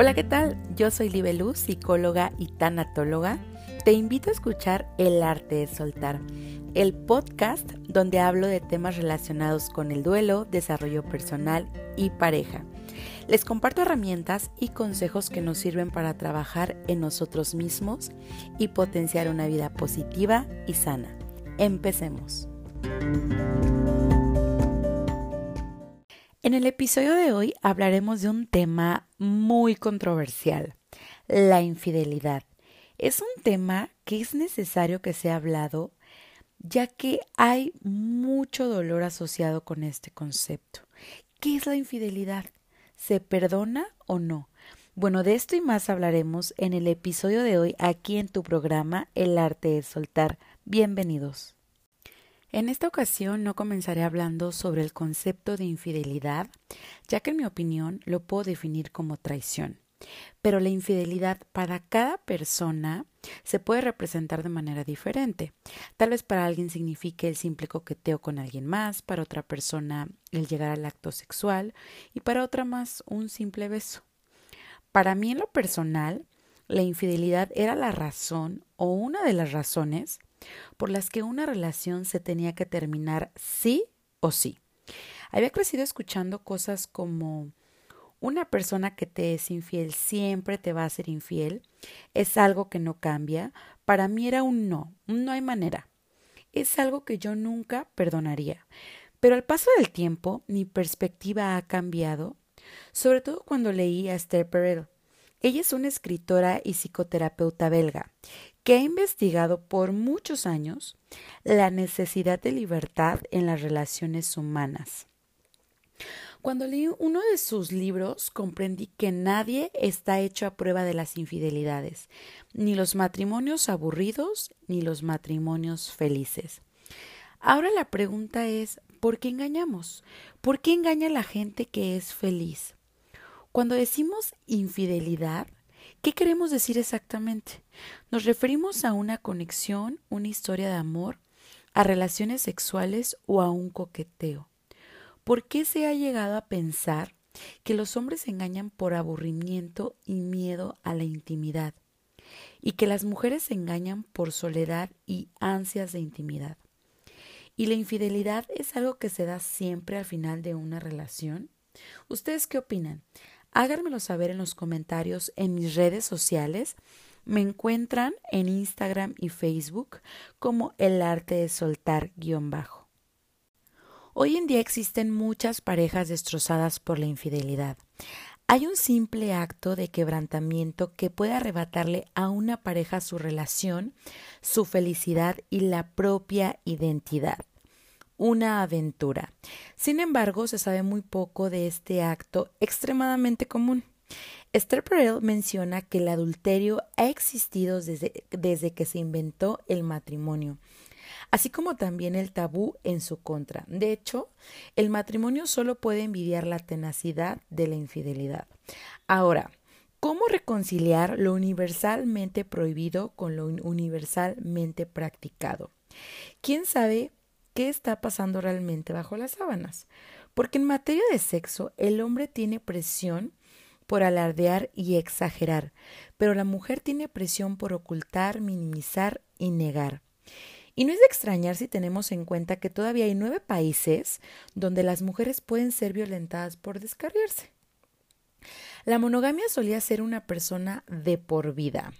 Hola, ¿qué tal? Yo soy Libeluz, psicóloga y tanatóloga. Te invito a escuchar El arte de soltar, el podcast donde hablo de temas relacionados con el duelo, desarrollo personal y pareja. Les comparto herramientas y consejos que nos sirven para trabajar en nosotros mismos y potenciar una vida positiva y sana. Empecemos. En el episodio de hoy hablaremos de un tema muy controversial, la infidelidad. Es un tema que es necesario que sea hablado ya que hay mucho dolor asociado con este concepto. ¿Qué es la infidelidad? ¿Se perdona o no? Bueno, de esto y más hablaremos en el episodio de hoy aquí en tu programa El arte de soltar. Bienvenidos. En esta ocasión no comenzaré hablando sobre el concepto de infidelidad, ya que en mi opinión lo puedo definir como traición. Pero la infidelidad para cada persona se puede representar de manera diferente. Tal vez para alguien signifique el simple coqueteo con alguien más, para otra persona el llegar al acto sexual y para otra más un simple beso. Para mí en lo personal, la infidelidad era la razón o una de las razones por las que una relación se tenía que terminar sí o sí. Había crecido escuchando cosas como una persona que te es infiel siempre te va a ser infiel, es algo que no cambia, para mí era un no, no hay manera. Es algo que yo nunca perdonaría. Pero al paso del tiempo mi perspectiva ha cambiado, sobre todo cuando leí a Esther Perel. Ella es una escritora y psicoterapeuta belga que ha investigado por muchos años la necesidad de libertad en las relaciones humanas. Cuando leí uno de sus libros comprendí que nadie está hecho a prueba de las infidelidades, ni los matrimonios aburridos ni los matrimonios felices. Ahora la pregunta es ¿por qué engañamos? ¿Por qué engaña la gente que es feliz? Cuando decimos infidelidad, ¿Qué queremos decir exactamente? ¿Nos referimos a una conexión, una historia de amor, a relaciones sexuales o a un coqueteo? ¿Por qué se ha llegado a pensar que los hombres engañan por aburrimiento y miedo a la intimidad? Y que las mujeres se engañan por soledad y ansias de intimidad. ¿Y la infidelidad es algo que se da siempre al final de una relación? ¿Ustedes qué opinan? Háganmelo saber en los comentarios en mis redes sociales. Me encuentran en Instagram y Facebook como el arte de soltar guion bajo. Hoy en día existen muchas parejas destrozadas por la infidelidad. Hay un simple acto de quebrantamiento que puede arrebatarle a una pareja su relación, su felicidad y la propia identidad una aventura. Sin embargo, se sabe muy poco de este acto extremadamente común. Esther Perel menciona que el adulterio ha existido desde, desde que se inventó el matrimonio, así como también el tabú en su contra. De hecho, el matrimonio solo puede envidiar la tenacidad de la infidelidad. Ahora, ¿cómo reconciliar lo universalmente prohibido con lo universalmente practicado? ¿Quién sabe qué está pasando realmente bajo las sábanas. Porque en materia de sexo, el hombre tiene presión por alardear y exagerar, pero la mujer tiene presión por ocultar, minimizar y negar. Y no es de extrañar si tenemos en cuenta que todavía hay nueve países donde las mujeres pueden ser violentadas por descarriarse. La monogamia solía ser una persona de por vida.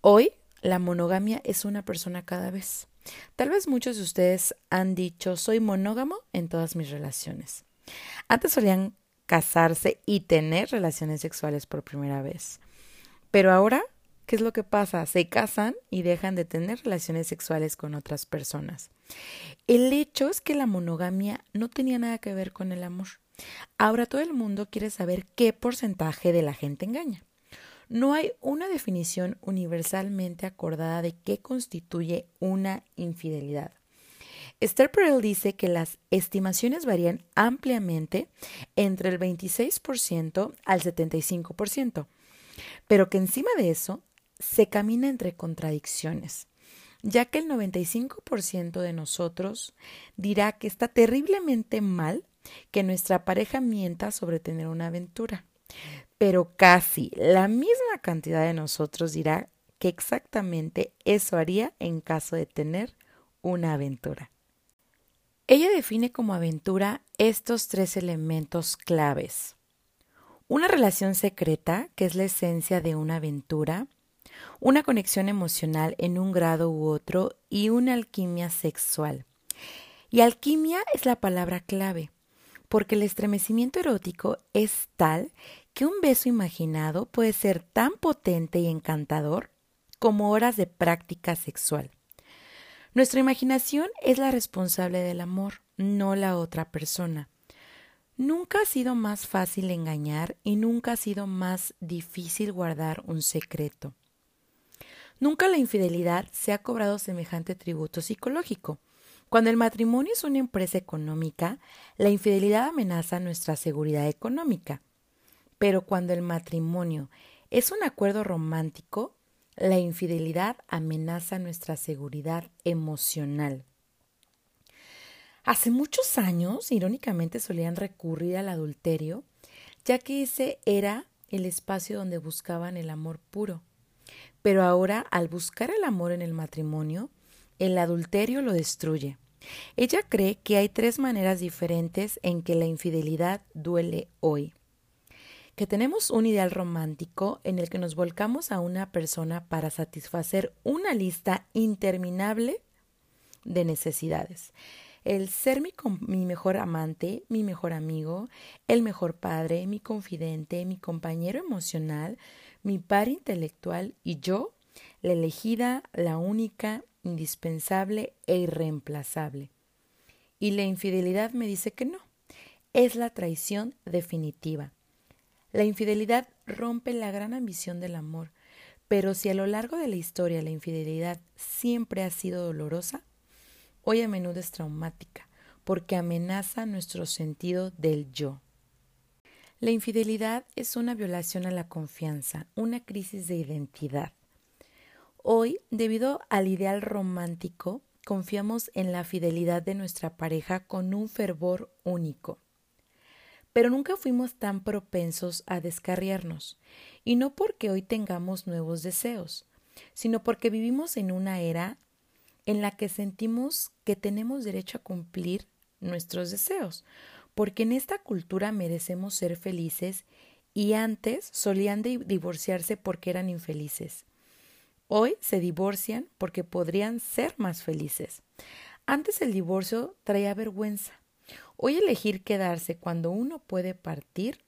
Hoy la monogamia es una persona cada vez. Tal vez muchos de ustedes han dicho soy monógamo en todas mis relaciones. Antes solían casarse y tener relaciones sexuales por primera vez. Pero ahora, ¿qué es lo que pasa? Se casan y dejan de tener relaciones sexuales con otras personas. El hecho es que la monogamia no tenía nada que ver con el amor. Ahora todo el mundo quiere saber qué porcentaje de la gente engaña. No hay una definición universalmente acordada de qué constituye una infidelidad. Esther Perel dice que las estimaciones varían ampliamente entre el 26% al 75%, pero que encima de eso se camina entre contradicciones, ya que el 95% de nosotros dirá que está terriblemente mal que nuestra pareja mienta sobre tener una aventura pero casi la misma cantidad de nosotros dirá que exactamente eso haría en caso de tener una aventura. Ella define como aventura estos tres elementos claves. Una relación secreta, que es la esencia de una aventura, una conexión emocional en un grado u otro y una alquimia sexual. Y alquimia es la palabra clave, porque el estremecimiento erótico es tal que un beso imaginado puede ser tan potente y encantador como horas de práctica sexual. Nuestra imaginación es la responsable del amor, no la otra persona. Nunca ha sido más fácil engañar y nunca ha sido más difícil guardar un secreto. Nunca la infidelidad se ha cobrado semejante tributo psicológico. Cuando el matrimonio es una empresa económica, la infidelidad amenaza nuestra seguridad económica. Pero cuando el matrimonio es un acuerdo romántico, la infidelidad amenaza nuestra seguridad emocional. Hace muchos años, irónicamente, solían recurrir al adulterio, ya que ese era el espacio donde buscaban el amor puro. Pero ahora, al buscar el amor en el matrimonio, el adulterio lo destruye. Ella cree que hay tres maneras diferentes en que la infidelidad duele hoy. Que tenemos un ideal romántico en el que nos volcamos a una persona para satisfacer una lista interminable de necesidades el ser mi, mi, mejor amante, mi mejor amigo, el mejor padre, mi confidente, mi compañero emocional, mi par intelectual y yo, la elegida, la única, indispensable e irreemplazable. Y la infidelidad me dice que no, es la traición definitiva. La infidelidad rompe la gran ambición del amor, pero si a lo largo de la historia la infidelidad siempre ha sido dolorosa, hoy a menudo es traumática porque amenaza nuestro sentido del yo. La infidelidad es una violación a la confianza, una crisis de identidad. Hoy, debido al ideal romántico, confiamos en la fidelidad de nuestra pareja con un fervor único. Pero nunca fuimos tan propensos a descarriarnos, y no porque hoy tengamos nuevos deseos, sino porque vivimos en una era en la que sentimos que tenemos derecho a cumplir nuestros deseos, porque en esta cultura merecemos ser felices y antes solían divorciarse porque eran infelices. Hoy se divorcian porque podrían ser más felices. Antes el divorcio traía vergüenza. Hoy elegir quedarse cuando uno puede partir,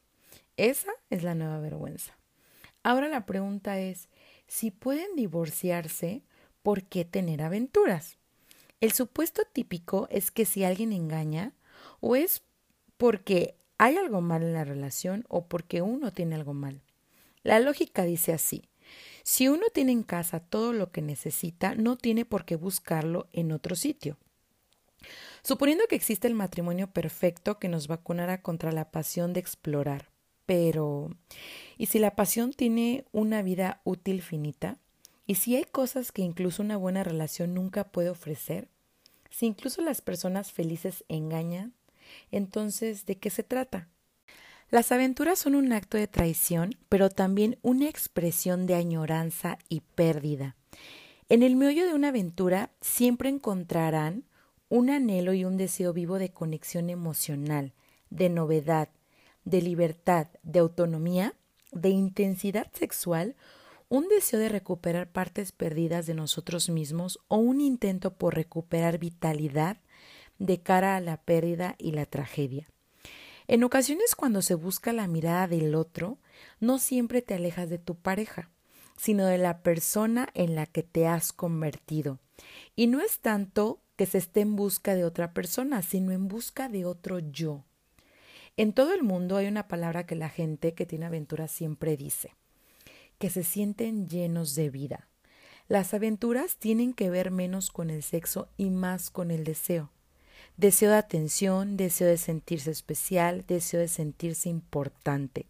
esa es la nueva vergüenza. Ahora la pregunta es, si pueden divorciarse, ¿por qué tener aventuras? El supuesto típico es que si alguien engaña, o es porque hay algo mal en la relación o porque uno tiene algo mal. La lógica dice así. Si uno tiene en casa todo lo que necesita, no tiene por qué buscarlo en otro sitio. Suponiendo que existe el matrimonio perfecto que nos vacunara contra la pasión de explorar. Pero, ¿y si la pasión tiene una vida útil finita? Y si hay cosas que incluso una buena relación nunca puede ofrecer, si incluso las personas felices engañan, entonces, ¿de qué se trata? Las aventuras son un acto de traición, pero también una expresión de añoranza y pérdida. En el meollo de una aventura siempre encontrarán un anhelo y un deseo vivo de conexión emocional, de novedad, de libertad, de autonomía, de intensidad sexual un deseo de recuperar partes perdidas de nosotros mismos o un intento por recuperar vitalidad de cara a la pérdida y la tragedia. En ocasiones cuando se busca la mirada del otro, no siempre te alejas de tu pareja, sino de la persona en la que te has convertido. Y no es tanto que se esté en busca de otra persona, sino en busca de otro yo. En todo el mundo hay una palabra que la gente que tiene aventuras siempre dice que se sienten llenos de vida. Las aventuras tienen que ver menos con el sexo y más con el deseo. Deseo de atención, deseo de sentirse especial, deseo de sentirse importante.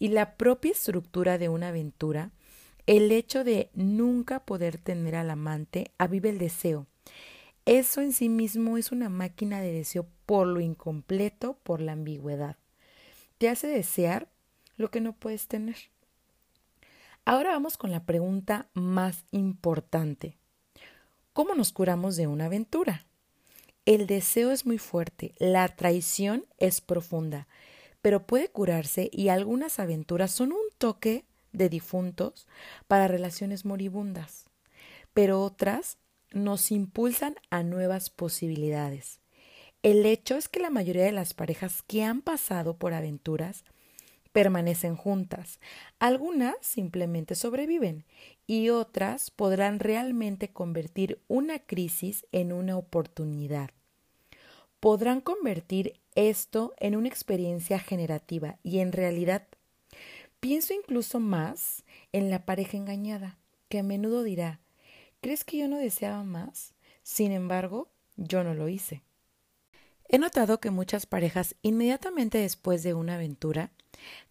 Y la propia estructura de una aventura, el hecho de nunca poder tener al amante, aviva el deseo. Eso en sí mismo es una máquina de deseo por lo incompleto, por la ambigüedad. Te hace desear lo que no puedes tener. Ahora vamos con la pregunta más importante. ¿Cómo nos curamos de una aventura? El deseo es muy fuerte, la traición es profunda, pero puede curarse y algunas aventuras son un toque de difuntos para relaciones moribundas, pero otras nos impulsan a nuevas posibilidades. El hecho es que la mayoría de las parejas que han pasado por aventuras permanecen juntas. Algunas simplemente sobreviven y otras podrán realmente convertir una crisis en una oportunidad. Podrán convertir esto en una experiencia generativa y en realidad pienso incluso más en la pareja engañada, que a menudo dirá ¿Crees que yo no deseaba más? Sin embargo, yo no lo hice. He notado que muchas parejas inmediatamente después de una aventura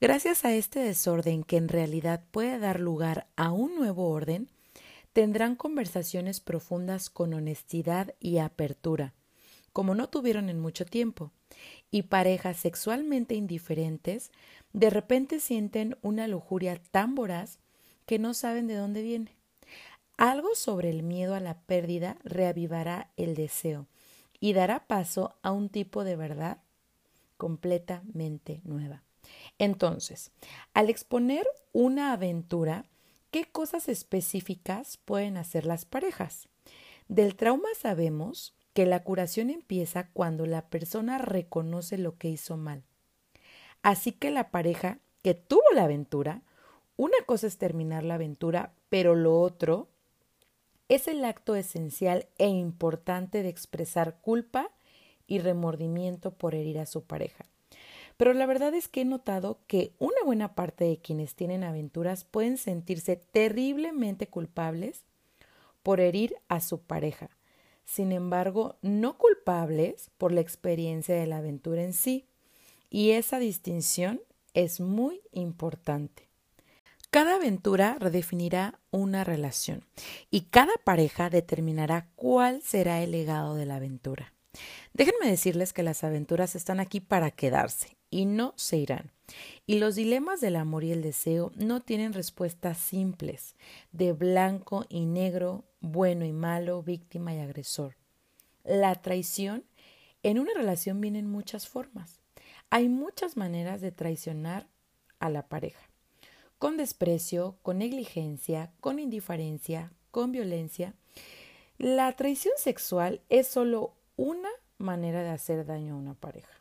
Gracias a este desorden que en realidad puede dar lugar a un nuevo orden, tendrán conversaciones profundas con honestidad y apertura, como no tuvieron en mucho tiempo, y parejas sexualmente indiferentes de repente sienten una lujuria tan voraz que no saben de dónde viene. Algo sobre el miedo a la pérdida reavivará el deseo y dará paso a un tipo de verdad completamente nueva. Entonces, al exponer una aventura, ¿qué cosas específicas pueden hacer las parejas? Del trauma sabemos que la curación empieza cuando la persona reconoce lo que hizo mal. Así que la pareja que tuvo la aventura, una cosa es terminar la aventura, pero lo otro es el acto esencial e importante de expresar culpa y remordimiento por herir a su pareja. Pero la verdad es que he notado que una buena parte de quienes tienen aventuras pueden sentirse terriblemente culpables por herir a su pareja. Sin embargo, no culpables por la experiencia de la aventura en sí. Y esa distinción es muy importante. Cada aventura redefinirá una relación y cada pareja determinará cuál será el legado de la aventura. Déjenme decirles que las aventuras están aquí para quedarse y no se irán. Y los dilemas del amor y el deseo no tienen respuestas simples, de blanco y negro, bueno y malo, víctima y agresor. La traición en una relación viene en muchas formas. Hay muchas maneras de traicionar a la pareja. Con desprecio, con negligencia, con indiferencia, con violencia. La traición sexual es solo una manera de hacer daño a una pareja.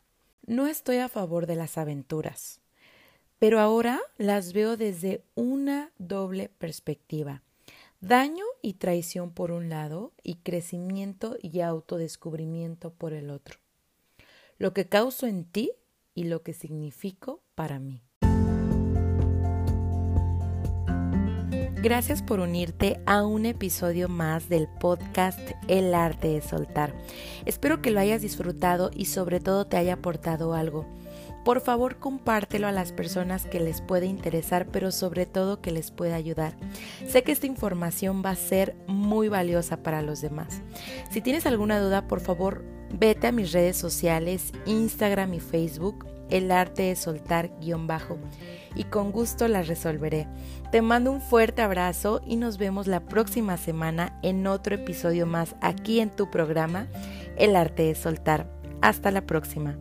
No estoy a favor de las aventuras, pero ahora las veo desde una doble perspectiva. Daño y traición por un lado y crecimiento y autodescubrimiento por el otro. Lo que causo en ti y lo que significo para mí. Gracias por unirte a un episodio más del podcast El arte de soltar. Espero que lo hayas disfrutado y sobre todo te haya aportado algo. Por favor, compártelo a las personas que les puede interesar, pero sobre todo que les pueda ayudar. Sé que esta información va a ser muy valiosa para los demás. Si tienes alguna duda, por favor, vete a mis redes sociales, Instagram y Facebook, el arte de soltar guion bajo y con gusto las resolveré. Te mando un fuerte abrazo y nos vemos la próxima semana en otro episodio más aquí en tu programa El arte de soltar. Hasta la próxima.